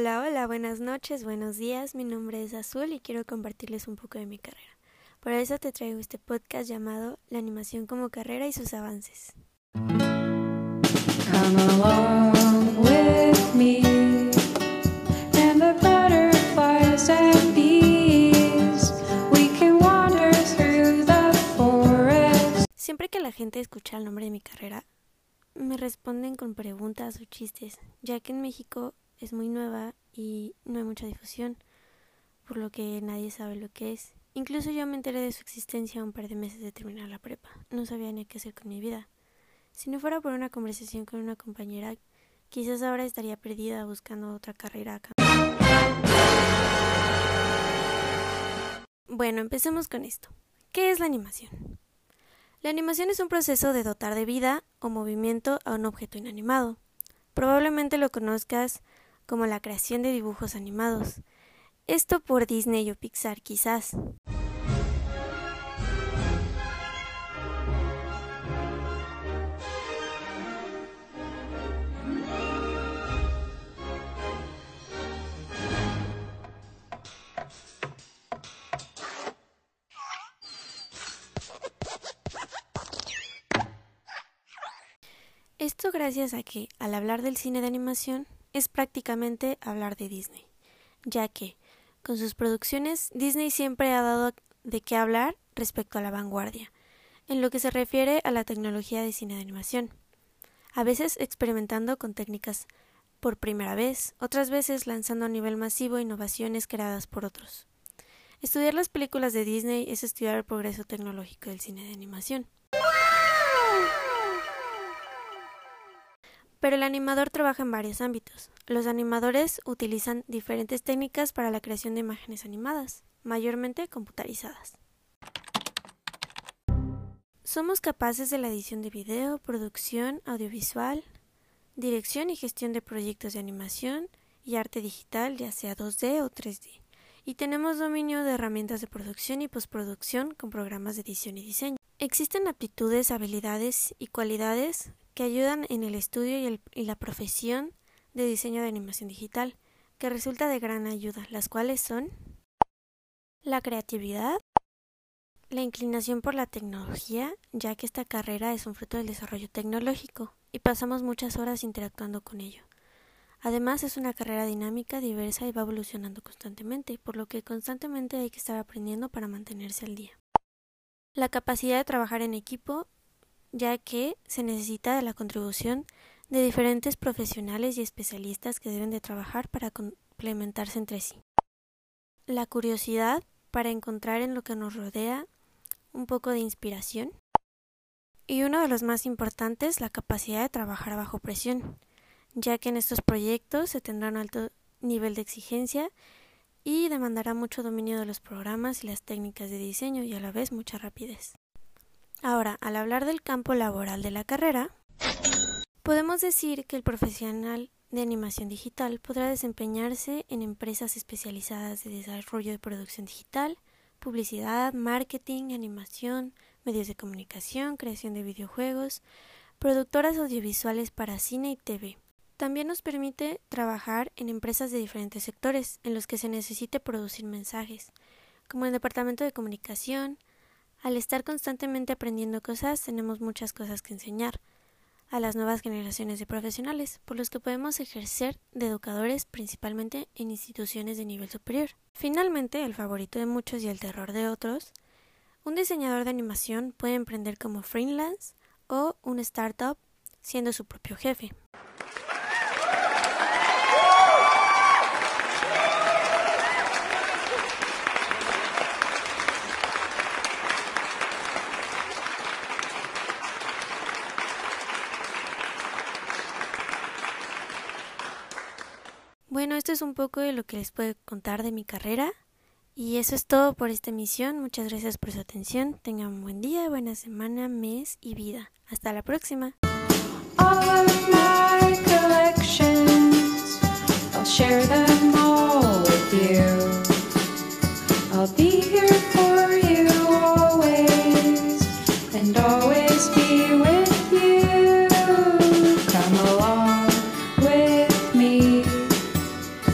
Hola, hola, buenas noches, buenos días. Mi nombre es Azul y quiero compartirles un poco de mi carrera. Por eso te traigo este podcast llamado La animación como carrera y sus avances. Siempre que la gente escucha el nombre de mi carrera, me responden con preguntas o chistes, ya que en México es muy nueva y no hay mucha difusión, por lo que nadie sabe lo que es. Incluso yo me enteré de su existencia un par de meses de terminar la prepa. No sabía ni qué hacer con mi vida. Si no fuera por una conversación con una compañera, quizás ahora estaría perdida buscando otra carrera acá. Bueno, empecemos con esto. ¿Qué es la animación? La animación es un proceso de dotar de vida o movimiento a un objeto inanimado. Probablemente lo conozcas como la creación de dibujos animados. Esto por Disney o Pixar quizás. Esto gracias a que, al hablar del cine de animación, es prácticamente hablar de Disney, ya que, con sus producciones, Disney siempre ha dado de qué hablar respecto a la vanguardia, en lo que se refiere a la tecnología de cine de animación, a veces experimentando con técnicas por primera vez, otras veces lanzando a nivel masivo innovaciones creadas por otros. Estudiar las películas de Disney es estudiar el progreso tecnológico del cine de animación. Pero el animador trabaja en varios ámbitos. Los animadores utilizan diferentes técnicas para la creación de imágenes animadas, mayormente computarizadas. Somos capaces de la edición de video, producción audiovisual, dirección y gestión de proyectos de animación y arte digital, ya sea 2D o 3D. Y tenemos dominio de herramientas de producción y postproducción con programas de edición y diseño. Existen aptitudes, habilidades y cualidades que ayudan en el estudio y, la profesión de diseño de animación digital, que resulta de gran ayuda, las cuales son la creatividad, la inclinación por la tecnología, ya que esta carrera es un fruto del desarrollo tecnológico y pasamos muchas horas interactuando con ello. Además es una carrera dinámica, diversa y va evolucionando constantemente, por lo que constantemente hay que estar aprendiendo para mantenerse al día. La capacidad de trabajar en equipo ya que se necesita de la contribución de diferentes profesionales y especialistas que deben de trabajar para complementarse entre sí. La curiosidad para encontrar en lo que nos rodea un poco de inspiración. Y uno de los más importantes, la capacidad de trabajar bajo presión, ya que en estos proyectos se tendrá un alto nivel de exigencia y demandará mucho dominio de los programas y las técnicas de diseño y a la vez mucha rapidez. Ahora, al hablar del campo laboral de la carrera, podemos decir que el profesional de animación digital podrá desempeñarse en empresas especializadas de desarrollo de producción digital, publicidad, marketing, animación, medios de comunicación, creación de videojuegos, productoras audiovisuales para cine y TV. También nos permite trabajar en empresas de diferentes sectores en los que se necesite producir mensajes, como el departamento de comunicación, al estar constantemente aprendiendo cosas, tenemos muchas cosas que enseñar a las nuevas generaciones de profesionales, por los que podemos ejercer de educadores principalmente en instituciones de nivel superior. Finalmente, el favorito de muchos y el terror de otros, un diseñador de animación puede emprender como freelance o un startup siendo su propio jefe. Bueno, esto es un poco de lo que les puedo contar de mi carrera. Y eso es todo por esta emisión. Muchas gracias por su atención. Tengan un buen día, buena semana, mes y vida. Hasta la próxima.